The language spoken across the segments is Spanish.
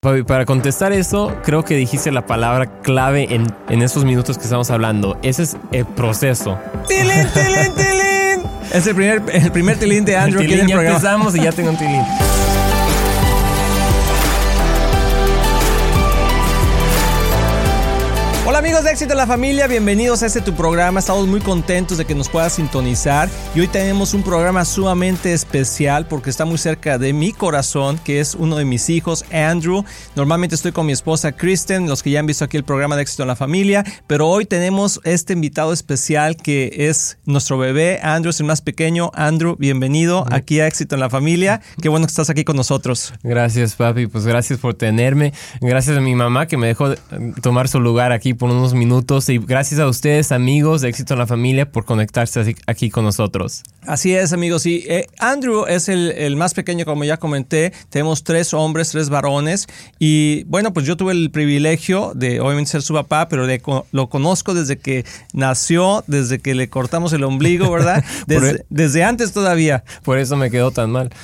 Fabi, para contestar eso, creo que dijiste la palabra clave en, en estos minutos que estamos hablando. Ese es el proceso. ¡Tilín, tilín, tilín! Es el primer, el primer tilín de Andrew El tilín, ya programa. empezamos y ya tengo un tilín. Hola amigos de Éxito en la Familia, bienvenidos a este tu programa. Estamos muy contentos de que nos puedas sintonizar y hoy tenemos un programa sumamente especial porque está muy cerca de mi corazón, que es uno de mis hijos, Andrew. Normalmente estoy con mi esposa Kristen, los que ya han visto aquí el programa de Éxito en la Familia, pero hoy tenemos este invitado especial que es nuestro bebé, Andrew es el más pequeño. Andrew, bienvenido aquí a Éxito en la Familia. Qué bueno que estás aquí con nosotros. Gracias, papi. Pues gracias por tenerme. Gracias a mi mamá que me dejó tomar su lugar aquí por unos minutos. Y gracias a ustedes, amigos de Éxito en la Familia, por conectarse aquí con nosotros. Así es, amigos. Y eh, Andrew es el, el más pequeño, como ya comenté. Tenemos tres hombres, tres varones. Y bueno, pues yo tuve el privilegio de, obviamente, ser su papá, pero le lo conozco desde que nació, desde que le cortamos el ombligo, ¿verdad? Desde, desde antes todavía. Por eso me quedó tan mal.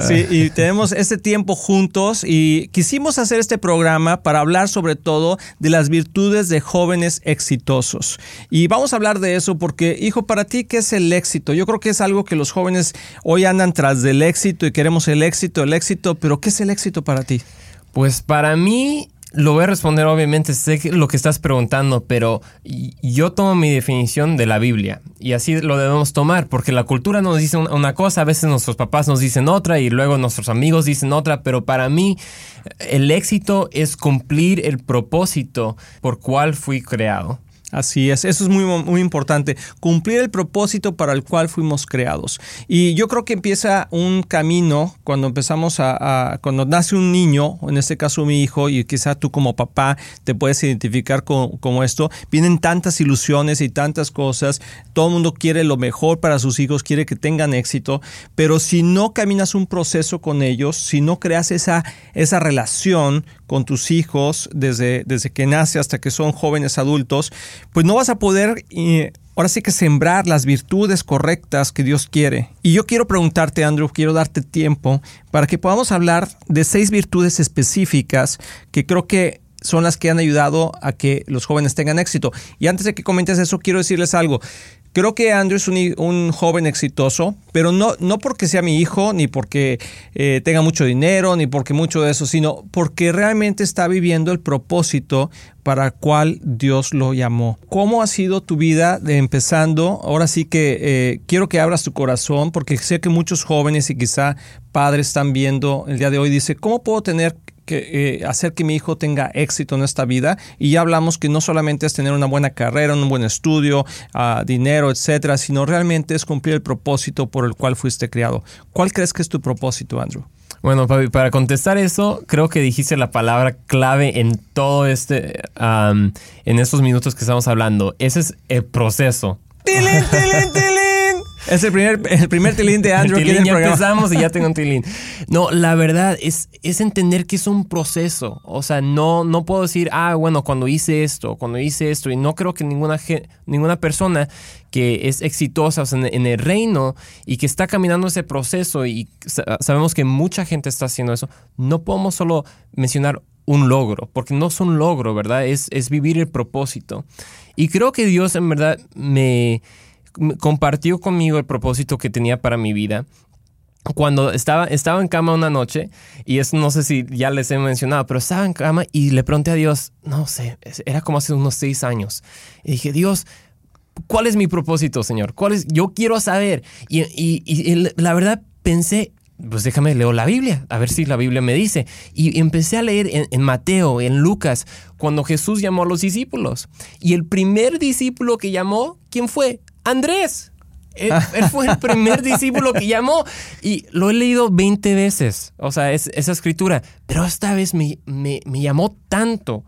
Sí, y tenemos este tiempo juntos y quisimos hacer este programa para hablar sobre todo de las virtudes de jóvenes exitosos. Y vamos a hablar de eso porque, hijo, para ti, ¿qué es el éxito? Yo creo que es algo que los jóvenes hoy andan tras del éxito y queremos el éxito, el éxito, pero ¿qué es el éxito para ti? Pues para mí, lo voy a responder obviamente, sé lo que estás preguntando, pero yo tomo mi definición de la Biblia y así lo debemos tomar, porque la cultura nos dice un- una cosa, a veces nuestros papás nos dicen otra y luego nuestros amigos dicen otra, pero para mí el éxito es cumplir el propósito por cual fui creado. Así es, eso es muy, muy importante, cumplir el propósito para el cual fuimos creados. Y yo creo que empieza un camino cuando empezamos a, cuando nace un niño, en este caso mi hijo, y quizá tú como papá te puedes identificar con, como esto, vienen tantas ilusiones y tantas cosas, todo el mundo quiere lo mejor para sus hijos, quiere que tengan éxito, pero si no caminas un proceso con ellos, si no creas esa, esa relación con tus hijos desde, desde que nace hasta que son jóvenes adultos, pues no vas a poder eh, ahora sí que sembrar las virtudes correctas que Dios quiere. Y yo quiero preguntarte, Andrew, quiero darte tiempo para que podamos hablar de seis virtudes específicas que creo que son las que han ayudado a que los jóvenes tengan éxito. Y antes de que comentes eso, quiero decirles algo. Creo que Andrew es un, joven exitoso, pero no, no porque sea mi hijo, ni porque eh, tenga mucho dinero, ni porque mucho de eso, sino porque realmente está viviendo el propósito para el cual Dios lo llamó. ¿Cómo ha sido tu vida de empezando? Ahora sí que eh, quiero que abras tu corazón, porque sé que muchos jóvenes y quizá padres están viendo el día de hoy, dice, ¿cómo puedo tener que eh, hacer que mi hijo tenga éxito en esta vida y ya hablamos que no solamente es tener una buena carrera, un buen estudio, ah, dinero, etcétera, sino realmente es cumplir el propósito por el cual fuiste creado. ¿Cuál crees que es tu propósito, Andrew? Bueno, para contestar eso, creo que dijiste la palabra clave en todo este, en estos minutos que estamos hablando. Ese es el proceso. ¡Tilín, tilín, tilín! Es el primer, el primer tilín de Andrew tilín, ya programa. empezamos y ya tengo un tilín. No, la verdad es, es entender que es un proceso. O sea, no, no puedo decir, ah, bueno, cuando hice esto, cuando hice esto. Y no creo que ninguna, ninguna persona que es exitosa o sea, en, el reino y que está caminando ese proceso y sa- sabemos que mucha gente está haciendo eso, no podemos solo mencionar un logro, porque no es un logro, ¿verdad? Es, es vivir el propósito. Y creo que Dios en verdad me compartió conmigo el propósito que tenía para mi vida cuando estaba, estaba en cama una noche, y eso no sé si ya les he mencionado, pero estaba en cama y le pregunté a Dios, no sé, era como hace unos seis años. Y dije, Dios, ¿cuál es mi propósito, Señor? ¿Cuál es? Yo quiero saber. Y, y- y la verdad pensé, pues déjame leo la Biblia, a ver si la Biblia me dice. Y empecé a leer en, en Mateo, en Lucas, cuando Jesús llamó a los discípulos. Y el primer discípulo que llamó, ¿quién fue? Andrés. Él, él fue el primer discípulo que llamó y lo he leído 20 veces, o sea, es, esa escritura, pero esta vez me, me- me llamó tanto,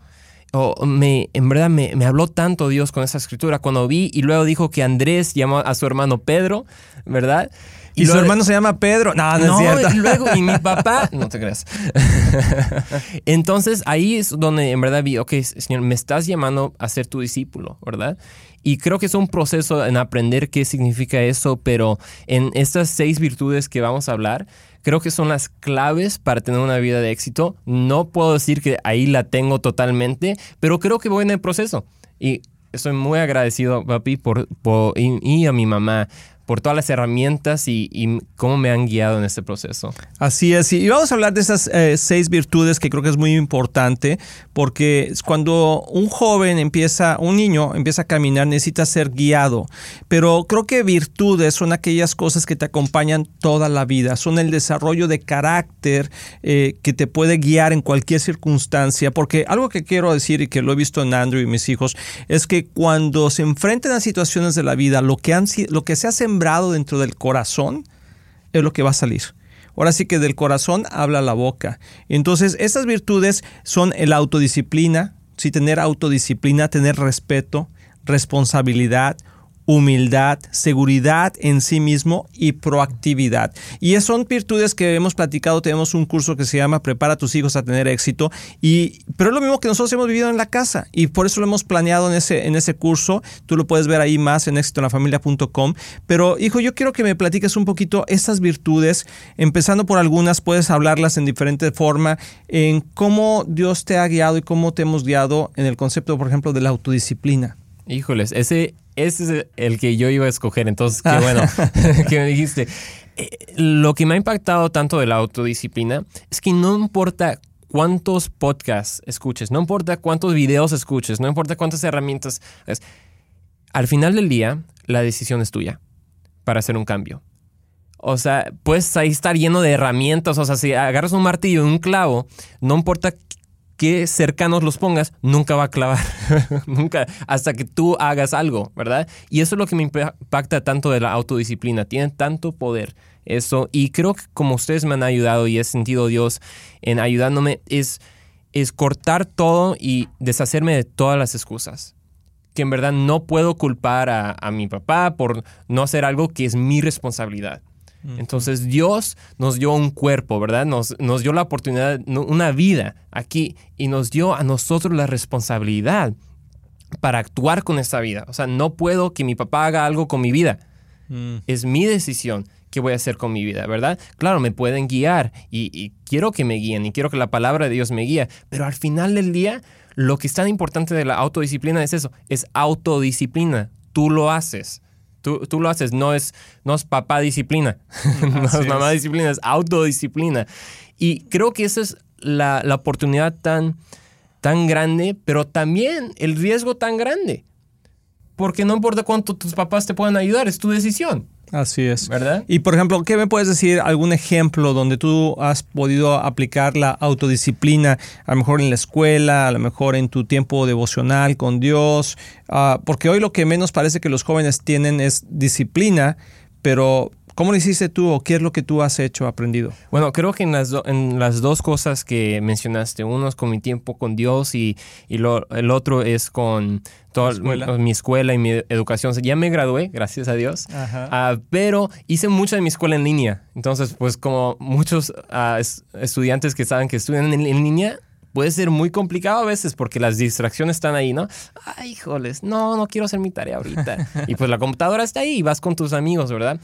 o me, en verdad me, me habló tanto Dios con esa escritura cuando vi y luego dijo que Andrés llamó a su hermano Pedro, ¿verdad? Y, su hermano se llama Pedro. No, no, es cierto. Y luego, y mi papá, no te creas. Entonces ahí es donde en verdad vi, ok, Señor, me estás llamando a ser tu discípulo, ¿verdad? Y creo que es un proceso en aprender qué significa eso, pero en estas seis virtudes que vamos a hablar, creo que son las claves para tener una vida de éxito. No puedo decir que ahí la tengo totalmente, pero creo que voy en el proceso. Y estoy muy agradecido, papi, por, por y, a mi mamá por todas las herramientas y, cómo me han guiado en este proceso. Así es, y vamos a hablar de esas eh, seis virtudes que creo que es muy importante, porque cuando un joven empieza, un niño empieza a caminar, necesita ser guiado, pero creo que virtudes son aquellas cosas que te acompañan toda la vida, son el desarrollo de carácter eh, que te puede guiar en cualquier circunstancia, porque algo que quiero decir y que lo he visto en Andrew y mis hijos, es que cuando se enfrentan a situaciones de la vida, lo que, han, lo que se ha dentro del corazón es lo que va a salir. Ahora sí que del corazón habla la boca. Entonces, estas virtudes son el autodisciplina, sí, tener autodisciplina, tener respeto, responsabilidad, humildad, seguridad en sí mismo y proactividad. Y son virtudes que hemos platicado, tenemos un curso que se llama Prepara a tus hijos a tener éxito, y, pero es lo mismo que nosotros hemos vivido en la casa y por eso lo hemos planeado en ese, en ese curso. Tú lo puedes ver ahí más en éxitoenlafamilia.com. Pero hijo, yo quiero que me platiques un poquito estas virtudes, empezando por algunas, puedes hablarlas en diferente forma, en cómo Dios te ha guiado y cómo te hemos guiado en el concepto, por ejemplo, de la autodisciplina. Híjoles, ese ese es el que yo iba a escoger, entonces qué ah. bueno que me dijiste. Eh, lo que me ha impactado tanto de la autodisciplina es que no importa cuántos podcasts escuches, no importa cuántos videos escuches, no importa cuántas herramientas, al final del día la decisión es tuya para hacer un cambio. O sea, puedes ahí estar lleno de herramientas, o sea, si agarras un martillo y un clavo, no importa qué cercanos los pongas, nunca va a clavar. nunca, hasta que tú hagas algo, ¿verdad? Y eso es lo que me impacta tanto de la autodisciplina. Tiene tanto poder eso. Y creo que como ustedes me han ayudado y he sentido Dios en ayudándome, es, es cortar todo y deshacerme de todas las excusas. Que en verdad no puedo culpar a, a mi papá por no hacer algo que es mi responsabilidad. Entonces Dios nos dio un cuerpo, ¿verdad? Nos, nos dio la oportunidad, una vida aquí y nos dio a nosotros la responsabilidad para actuar con esta vida. O sea, no puedo que mi papá haga algo con mi vida. Mm. Es mi decisión qué voy a hacer con mi vida, ¿verdad? Claro, me pueden guiar y, y, quiero que me guíen y quiero que la palabra de Dios me guíe, pero al final del día, lo que es tan importante de la autodisciplina es eso, es autodisciplina. Tú lo haces. Tú, tú, lo haces, no es, no es papá disciplina, no es mamá disciplina, es autodisciplina. Y creo que esa es la, la, oportunidad tan, tan grande, pero también el riesgo tan grande. Porque no importa cuánto tus papás te puedan ayudar, es tu decisión. Así es. ¿Verdad? Y por ejemplo, ¿qué me puedes decir? ¿Algún ejemplo donde tú has podido aplicar la autodisciplina, a lo mejor en la escuela, a lo mejor en tu tiempo devocional con Dios? Ah, porque hoy lo que menos parece que los jóvenes tienen es disciplina, pero ¿Cómo lo hiciste tú o qué es lo que tú has hecho, aprendido? Bueno, creo que en las, en las dos cosas que mencionaste, uno es con mi tiempo con Dios y, y lo, el otro es con toda mi escuela y mi educación. Ya me gradué, gracias a Dios, uh, pero hice mucha de mi escuela en línea. Entonces, pues como muchos uh, estudiantes que saben que estudian en, en línea, puede ser muy complicado a veces porque las distracciones están ahí, ¿no? Ay, híjoles, no, no quiero hacer mi tarea ahorita. y pues la computadora está ahí y vas con tus amigos, ¿verdad?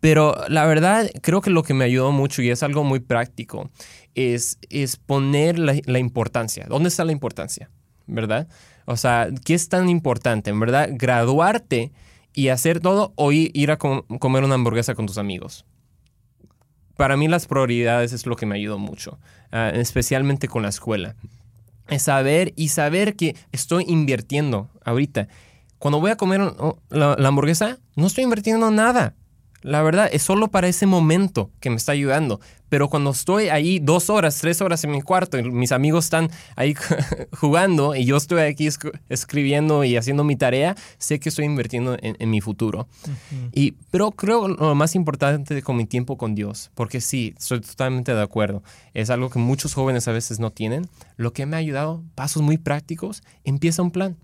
Pero la verdad, creo que lo que me ayudó mucho y es algo muy práctico es, poner la, importancia. ¿Dónde está la importancia? ¿Verdad? O sea, ¿qué es tan importante? En verdad, graduarte y hacer todo o ir a comer una hamburguesa con tus amigos. Para mí las prioridades es lo que me ayudó mucho, ah, especialmente con la escuela. Es saber y saber que estoy invirtiendo ahorita. Cuando voy a comer la hamburguesa, no estoy invirtiendo nada la verdad, es solo para ese momento que me está ayudando. Pero cuando estoy ahí dos horas, tres horas en mi cuarto y mis amigos están ahí jugando y yo estoy aquí escribiendo y haciendo mi tarea, sé que estoy invirtiendo en, mi futuro. y, pero creo lo más importante con mi tiempo con Dios, porque sí, estoy totalmente de acuerdo. Es algo que muchos jóvenes a veces no tienen. Lo que me ha ayudado, pasos muy prácticos, empieza un plan.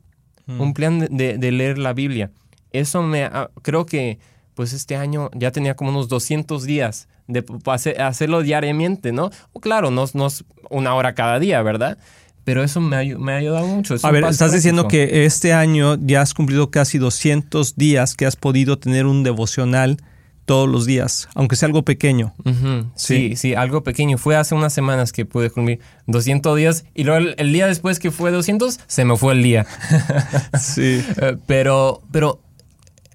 Un plan de, leer la Biblia. Eso me creo que pues este año ya tenía como unos 200 días de hacerlo diariamente, ¿no? O claro, no, no es una hora cada día, ¿verdad? Pero eso me ha, me ha ayudado mucho. a ver, estás diciendo que este año ya has cumplido casi 200 días que has podido tener un devocional todos los días, aunque sea algo pequeño. sí. sí. algo pequeño. Fue hace unas semanas que pude cumplir 200 días y luego el, día después que fue 200, se me fue el día. sí. Eh, pero, pero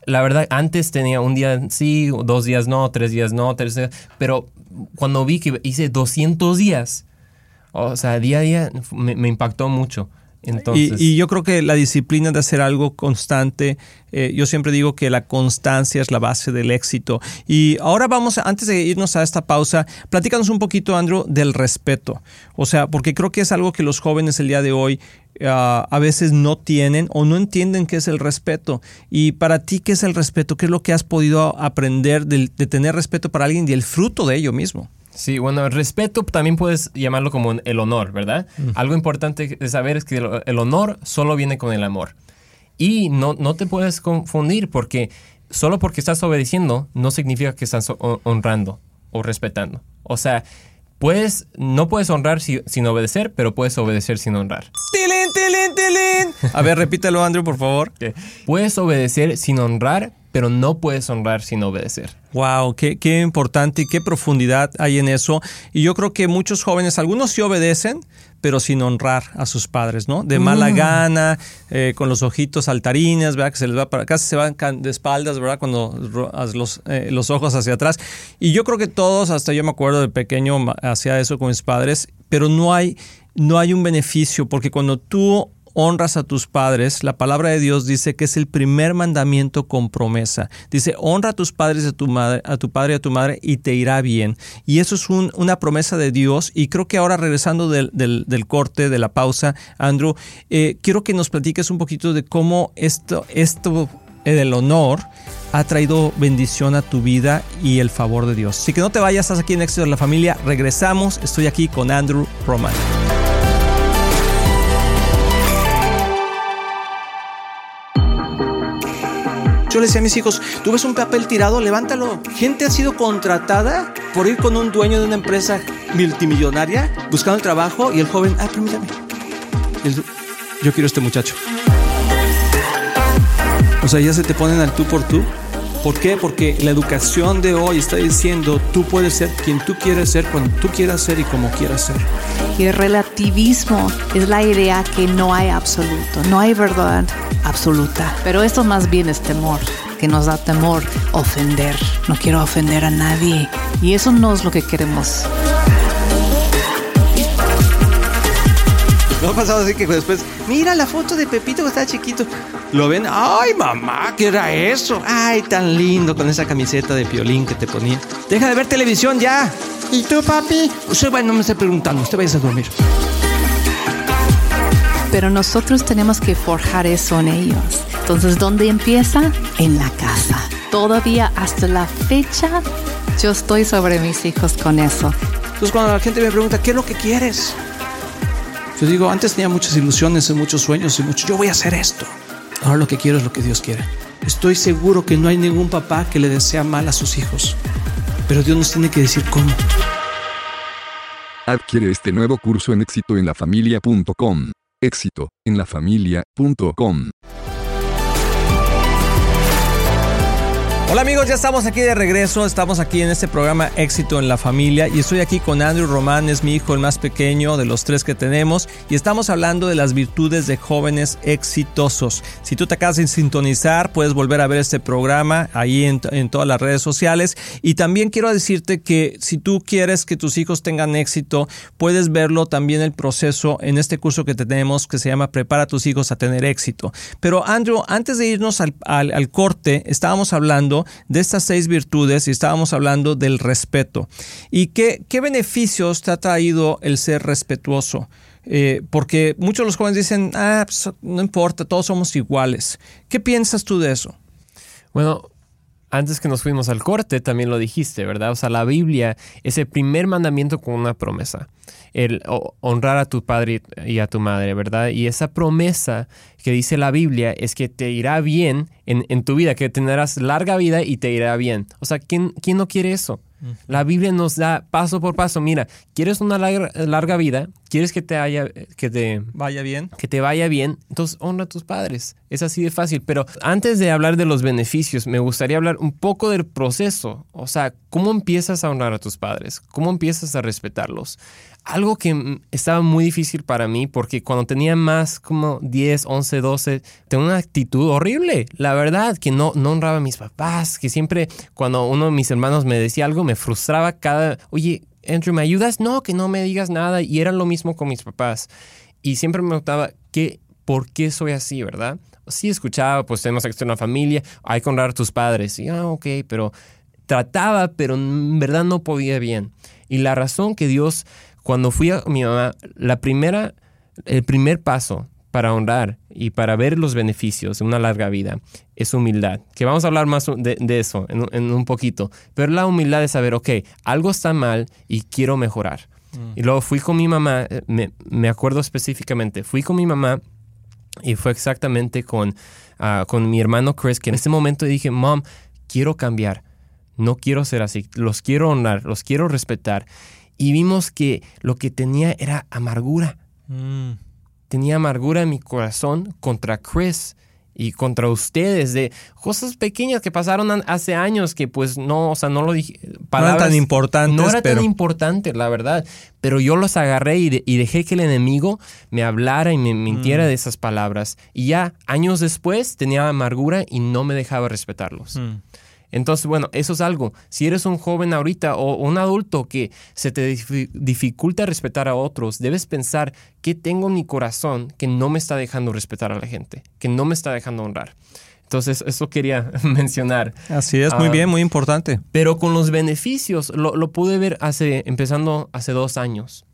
la verdad, antes tenía un día sí, dos días no, tres días no, tres días, pero cuando vi que hice 200 días, o sea, día a día me, impactó mucho. Entonces, y, yo creo que la disciplina de hacer algo constante, eh, yo siempre digo que la constancia es la base del éxito. Y ahora vamos, antes de irnos a esta pausa, platícanos un poquito, Andrew, del respeto. O sea, porque creo que es algo que los jóvenes el día de hoy ah, a veces no tienen o no entienden qué es el respeto. Y para ti, ¿qué es el respeto? ¿Qué es lo que has podido aprender de tener respeto para alguien y el fruto de ello mismo? Sí, bueno, el respeto también puedes llamarlo como el honor, ¿verdad? Algo importante de saber es que el, honor solo viene con el amor. Y no, no te puedes confundir porque solo porque estás obedeciendo no significa que estás honrando o respetando. O sea, puedes, no puedes honrar sin obedecer, pero puedes obedecer sin honrar. ¡Tilín, tilín, tilín! A ver, repítelo, Andrew, por favor. Puedes obedecer sin honrar, pero no puedes honrar sin obedecer. Wow, qué, qué, importante y qué profundidad hay en eso. Y yo creo que muchos jóvenes, algunos sí obedecen, pero sin honrar a sus padres, ¿no? De mala mm. gana, eh, con los ojitos saltarines, ¿verdad? Que se les va para, casi se van de espaldas, ¿verdad? Cuando los, eh, los ojos hacia atrás. Y yo creo que todos, hasta yo me acuerdo de pequeño, hacía eso con mis padres, pero no hay, no hay un beneficio, porque cuando tú honras a tus padres, la palabra de Dios dice que es el primer mandamiento con promesa. Dice, honra a tus padres, a tu, madre, a tu padre y a tu madre y te irá bien. Y eso es una promesa de Dios. Y creo que ahora regresando del, corte, de la pausa, Andrew, eh, quiero que nos platiques un poquito de cómo esto, esto el honor ha traído bendición a tu vida y el favor de Dios. Así que no te vayas, estás aquí en Éxito de la Familia. Regresamos, estoy aquí con Andrew Roman. Yo le decía a mis hijos, tú ves un papel tirado, levántalo. Gente ha sido contratada por ir con un dueño de una empresa multimillonaria buscando el trabajo y el joven, ah, permítame. yo quiero a este muchacho. O sea, ya se te ponen al tú por tú. ¿Por qué? Porque la educación de hoy está diciendo tú puedes ser quien tú quieres ser cuando tú quieras ser y como quieras ser. Y el relativismo es la idea que no hay absoluto, no hay verdad absoluta. Pero eso más bien es temor, que nos da temor ofender. No quiero ofender a nadie. Y eso no es lo que queremos. No ha pasado así que después, mira la foto de Pepito que estaba chiquito. Lo ven, ay mamá, ¿qué era eso? Ay, tan lindo con esa camiseta de piolín que te ponía. Deja de ver televisión ya. ¿Y tú, papi? Usted no me esté preguntando, usted vaya a dormir. Pero nosotros tenemos que forjar eso en ellos. Entonces, ¿dónde empieza? En la casa. Todavía hasta la fecha, yo estoy sobre mis hijos con eso. Entonces, cuando la gente me pregunta, ¿qué es lo que quieres? Yo digo, antes tenía muchas ilusiones y muchos sueños y mucho, yo voy a hacer esto. Ahora lo que quiero es lo que Dios quiere. Estoy seguro que no hay ningún papá que le desea mal a sus hijos, pero Dios nos tiene que decir cómo. Adquiere este nuevo curso en éxitoenlafamilia.com. Éxito en lafamilia.com. Hola amigos, ya estamos aquí de regreso, estamos aquí en este programa Éxito en la Familia y estoy aquí con Andrew Román, es mi hijo el más pequeño de los tres que tenemos y estamos hablando de las virtudes de jóvenes exitosos. Si tú te acabas de sintonizar, puedes volver a ver este programa ahí en, todas las redes sociales y también quiero decirte que si tú quieres que tus hijos tengan éxito, puedes verlo también el proceso en este curso que tenemos que se llama Prepara a tus hijos a tener éxito. Pero Andrew, antes de irnos al corte, estábamos hablando de estas seis virtudes y estábamos hablando del respeto. ¿Y qué, qué beneficios te ha traído el ser respetuoso? Eh, porque muchos de los jóvenes dicen, ah, pues, no importa, todos somos iguales. ¿Qué piensas tú de eso? Bueno, antes que nos fuimos al corte, también lo dijiste, ¿verdad? O sea, la Biblia es el primer mandamiento con una promesa. El honrar a tu padre y a tu madre, ¿verdad? Y esa promesa que dice la Biblia es que te irá bien en, tu vida, que tendrás larga vida y te irá bien. O sea, ¿quién, quién no quiere eso? La Biblia nos da paso por paso. Mira, ¿quieres una larga, vida? ¿Quieres que te, haya, que te vaya bien? Que te vaya bien. Entonces honra a tus padres. Es así de fácil. Pero antes de hablar de los beneficios, me gustaría hablar un poco del proceso. O sea, ¿cómo empiezas a honrar a tus padres? ¿Cómo empiezas a respetarlos? Algo que estaba muy difícil para mí porque cuando tenía más como 10, 11, 12, tenía una actitud horrible, la verdad, que no, honraba a mis papás, que siempre cuando uno de mis hermanos me decía algo me frustraba cada, oye, Andrew, ¿me ayudas? No, que no me digas nada. Y era lo mismo con mis papás. Y siempre me notaba que, ¿por qué soy así, verdad? Sí escuchaba, pues tenemos que una familia, hay que honrar a tus padres. Y, ah, ok, pero trataba, pero en verdad no podía bien. Y la razón que Dios cuando fui a mi mamá, la primera, el primer paso para honrar y para ver los beneficios de una larga vida es humildad. Que vamos a hablar más de, eso en, un poquito. Pero la humildad es saber, ok, algo está mal y quiero mejorar. Mm. Y luego fui con mi mamá, eh, me, acuerdo específicamente, fui con mi mamá y fue exactamente con, ah, con mi hermano Chris, que en ese momento dije, mom, quiero cambiar. No quiero ser así. Los quiero honrar, los quiero respetar y vimos que lo que tenía era amargura. Mm. Tenía amargura en mi corazón contra Chris y contra ustedes de cosas pequeñas que pasaron hace años que pues no, o sea, no lo dije. Palabras, no eran tan importantes. No era tan importante, la verdad. Pero yo los agarré y, dejé que el enemigo me hablara y me mintiera mm. de esas palabras. Y ya años después tenía amargura y no me dejaba respetarlos. Mm. Entonces, bueno, eso es algo. Si eres un joven ahorita o un adulto que se te dificulta respetar a otros, debes pensar qué tengo en mi corazón que no me está dejando respetar a la gente, que no me está dejando honrar. Entonces, eso quería mencionar. Así es, muy ah, bien, muy importante. Pero con los beneficios, lo, lo pude ver hace, empezando hace dos años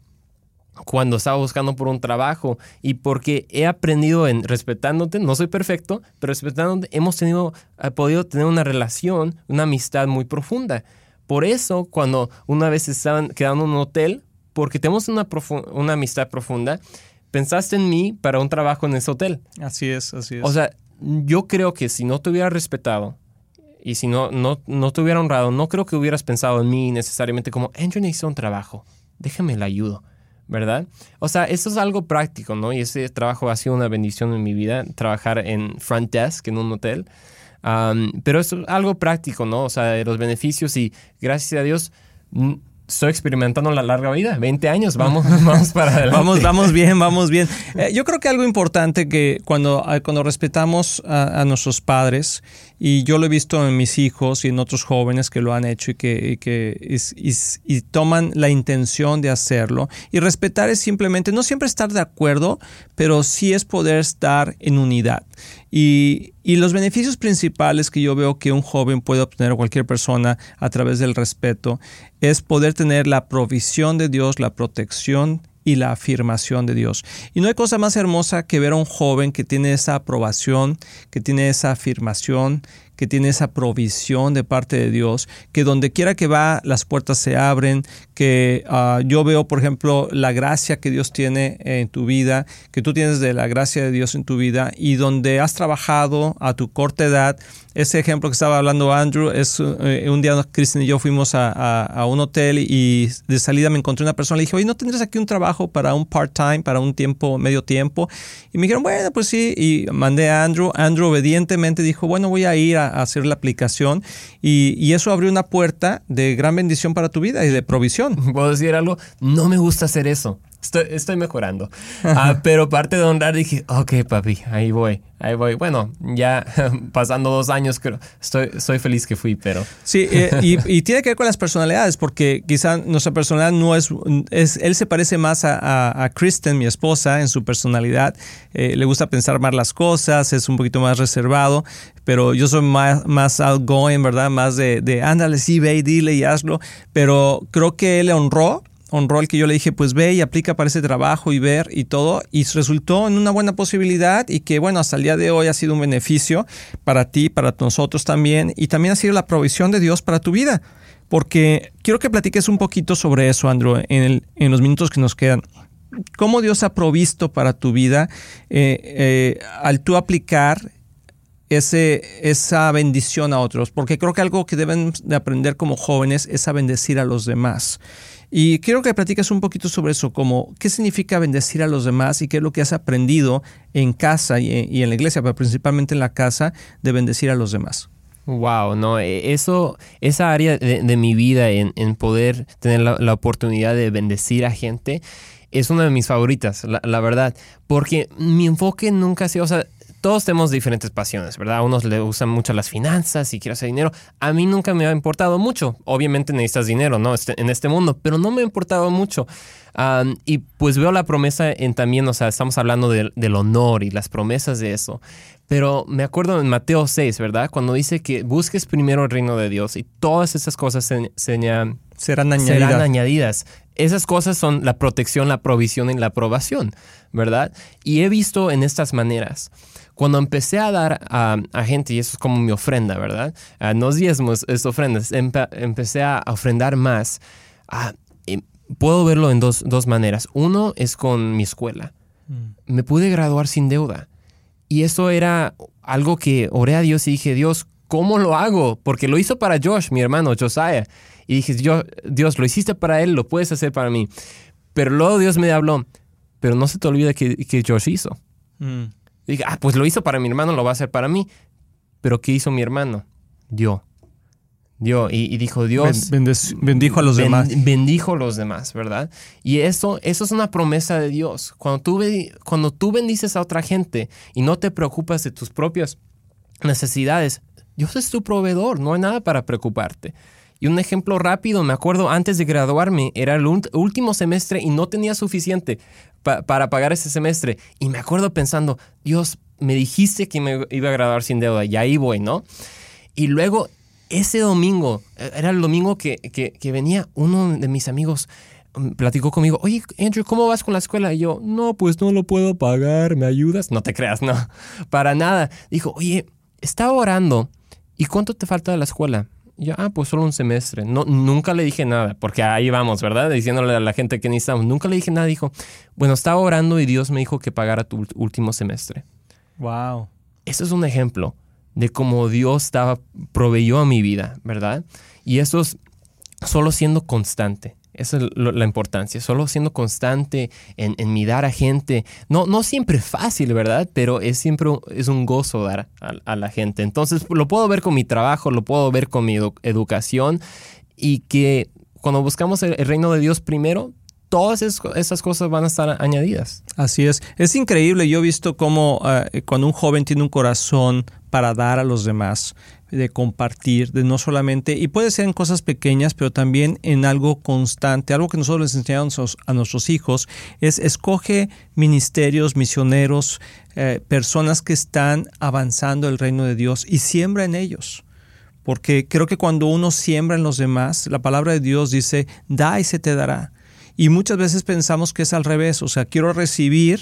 cuando estaba buscando por un trabajo y porque he aprendido en respetándote, no soy perfecto, pero respetándote hemos tenido, podido tener una relación, una amistad muy profunda. Por eso, cuando una vez estaban quedando en un hotel, porque tenemos una, una amistad profunda, pensaste en mí para un trabajo en ese hotel. Así es, así es. O sea, yo creo que si no te hubiera respetado y si no, no, no te hubiera honrado, no creo que hubieras pensado en mí necesariamente como, Andrew necesita un trabajo, déjame la ayudo. ¿Verdad? O sea, eso es algo práctico, ¿no? Y ese trabajo ha sido una bendición en mi vida, trabajar en front desk en un hotel. pero es algo práctico, ¿no? O sea, los beneficios y gracias a Dios estoy experimentando la larga vida, 20 años, vamos, vamos para adelante. vamos, vamos bien, vamos bien. Eh, yo creo que algo importante que cuando, ah, cuando respetamos a, nuestros padres, y yo lo he visto en mis hijos y en otros jóvenes que lo han hecho y que, que y, toman la intención de hacerlo, y respetar es simplemente no siempre estar de acuerdo, pero sí es poder estar en unidad. Y, los beneficios principales que yo veo que un joven puede obtener o cualquier persona a través del respeto es poder tener la provisión de Dios, la protección y la afirmación de Dios. Y no hay cosa más hermosa que ver a un joven que tiene esa aprobación, que tiene esa afirmación, que tiene esa provisión de parte de Dios, que donde quiera que va las puertas se abren, que ah, yo veo, por ejemplo, la gracia que Dios tiene en tu vida, que tú tienes de la gracia de Dios en tu vida y donde has trabajado a tu corta edad. Ese ejemplo que estaba hablando Andrew es eh, un día Kristen y yo fuimos a, un hotel y de salida me encontré una persona, le dije, oye, ¿no tendrías aquí un trabajo para un part-time, para un tiempo, medio tiempo? Y me dijeron, bueno, pues sí, y mandé a Andrew. Andrew obedientemente dijo, bueno, voy a ir a, hacer la aplicación y, y eso abrió una puerta de gran bendición para tu vida y de provisión. ¿Puedo decir algo? No me gusta hacer eso. Estoy, mejorando. Ah, pero parte de honrar dije, ok, papi, ahí voy, ahí voy. Bueno, ya pasando dos años, creo, estoy, estoy feliz que fui, pero... Sí, eh, y, tiene que ver con las personalidades, porque quizá nuestra personalidad no es... es él se parece más a, a, Kristen, mi esposa, en su personalidad. Eh, le gusta pensar más las cosas, es un poquito más reservado, pero yo soy más, más outgoing, ¿verdad? Más de, de ándale, sí, ve y dile y hazlo. Pero creo que él le honró un rol que yo le dije, pues ve y aplica para ese trabajo y ver y todo, y resultó en una buena posibilidad y que bueno, hasta el día de hoy ha sido un beneficio para ti, para nosotros también, y también ha sido la provisión de Dios para tu vida. Porque quiero que platiques un poquito sobre eso, Andrew, en, en los minutos que nos quedan cómo Dios ha provisto para tu vida eh, eh, al tú aplicar ese, esa bendición a otros, porque creo que algo que deben de aprender como jóvenes es a bendecir a los demás. Y quiero que platiques un poquito sobre eso, como qué significa bendecir a los demás y qué es lo que has aprendido en casa y, en la iglesia, pero principalmente en la casa, de bendecir a los demás. Wow, no, e, eso, esa área de, mi vida en, poder tener la, oportunidad de bendecir a gente es una de mis favoritas, la, la, verdad, porque mi enfoque nunca ha sido, o sea, todos tenemos diferentes pasiones, ¿verdad? A unos le gustan mucho las finanzas y quiero hacer dinero. A mí nunca me ha importado mucho. Obviamente necesitas dinero, ¿no? Este, en este mundo, pero no me ha importado mucho. y pues veo la promesa en también, o sea, estamos hablando del honor y las promesas de eso. Pero me acuerdo en Mateo 6, ¿verdad? Cuando dice que busques primero el reino de Dios y todas esas cosas se, serán, añadidas. serán añadidas. Esas cosas son la protección, la provisión y la aprobación, ¿verdad? Y he visto en estas maneras cuando empecé a dar a, gente, y eso es como mi ofrenda, ¿verdad? Uh, no diezmos, es ofrendas, empecé a ofrendar más. puedo verlo en dos, maneras. Uno es con mi escuela. Mm. Me pude graduar sin deuda. Y eso era algo que oré a Dios y dije, Dios, ¿cómo lo hago? Porque lo hizo para Josh, mi hermano, Josiah. Y dije, Dios, lo hiciste para él, lo puedes hacer para mí. Pero luego Dios me habló, pero no se te olvide que, que Josh hizo. Mm. Y dije, ah, pues lo hizo para mi hermano, lo va a hacer para mí. Pero ¿qué hizo mi hermano? Dio. Dio. Y, dijo, Dios. bendijo a los demás. Bendijo a los demás, ¿verdad? Y eso, eso es una promesa de Dios. Cuando tú, cuando tú bendices a otra gente y no te preocupas de tus propias necesidades, Dios es tu proveedor, no hay nada para preocuparte. Y un ejemplo rápido, me acuerdo antes de graduarme, era el último semestre y no tenía suficiente para pagar ese semestre. Y me acuerdo pensando, Dios, me dijiste que me iba a graduar sin deuda y ahí voy, ¿no? Y luego ese domingo, e, era el domingo que, que, venía uno de mis amigos, mm, platicó conmigo, oye, Andrew, ¿cómo vas con la escuela? Y yo, no, pues no lo puedo pagar, ¿me ayudas? No te creas, no, para nada. Dijo, oye, estaba orando, ¿y cuánto te falta de la escuela? Yo, ah, pues solo un semestre. No, nunca le dije nada, porque ahí vamos, ¿verdad? Diciéndole a la gente que necesitamos. Nunca le dije nada. Dijo, bueno, estaba orando y Dios me dijo que pagara tu último semestre. Wow. Eso es un ejemplo de cómo Dios estaba, proveyó a mi vida, ¿verdad? Y eso es solo siendo constante. Esa es la importancia, solo siendo constante en, en mi dar a gente. No, no siempre fácil, ¿verdad? Pero es siempre es un gozo dar a, la gente. Entonces lo puedo ver con mi trabajo, lo puedo ver con mi educación y que cuando buscamos el, reino de Dios primero, todas esas cosas van a estar añadidas. Así es. Es increíble. Yo he visto cómo eh, cuando un joven tiene un corazón para dar a los demás, de compartir, de no solamente, y puede ser en cosas pequeñas, pero también en algo constante. Algo que nosotros les enseñamos a nuestros hijos es escoge ministerios, misioneros, eh, personas que están avanzando el reino de Dios y siembra en ellos. Porque creo que cuando uno siembra en los demás, la palabra de Dios dice, da y se te dará. Y muchas veces pensamos que es al revés, o sea, quiero recibir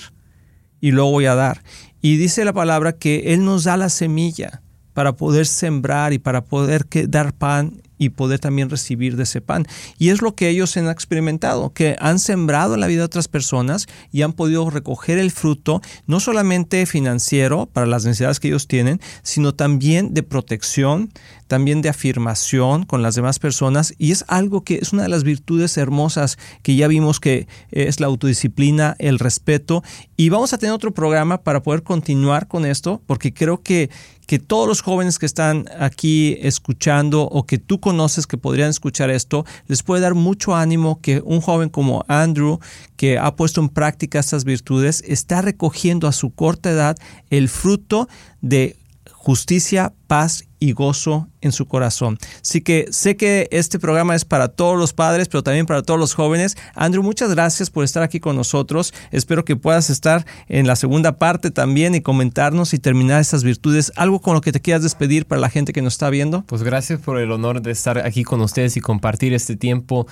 y luego voy a dar. Y dice la palabra que Él nos da la semilla para poder sembrar y para poder dar pan y poder también recibir de ese pan. Y es lo que ellos han experimentado, que han sembrado en la vida de otras personas y han podido recoger el fruto, no solamente financiero para las necesidades que ellos tienen, sino también de protección, también de afirmación con las demás personas. Y es algo que es una de las virtudes hermosas que ya vimos que es la autodisciplina, el respeto. Y vamos a tener otro programa para poder continuar con esto, porque creo que que todos los jóvenes que están aquí escuchando o que tú conoces que podrían escuchar esto, les puede dar mucho ánimo que un joven como Andrew, que ha puesto en práctica estas virtudes, está recogiendo a su corta edad el fruto de justicia, paz y gozo en su corazón. Así que sé que este programa es para todos los padres, pero también para todos los jóvenes. Andrew, muchas gracias por estar aquí con nosotros. Espero que puedas estar en la segunda parte también y comentarnos y terminar estas virtudes. ¿Algo con lo que te quieras despedir para la gente que nos está viendo? Pues gracias por el honor de estar aquí con ustedes y compartir este tiempo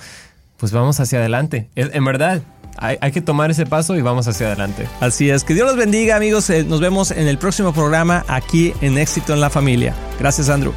pues vamos hacia adelante. En verdad, hay, que tomar ese paso y vamos hacia adelante. Así es, que Dios los bendiga amigos, nos vemos en el próximo programa aquí en Éxito en la Familia. Gracias Andrew.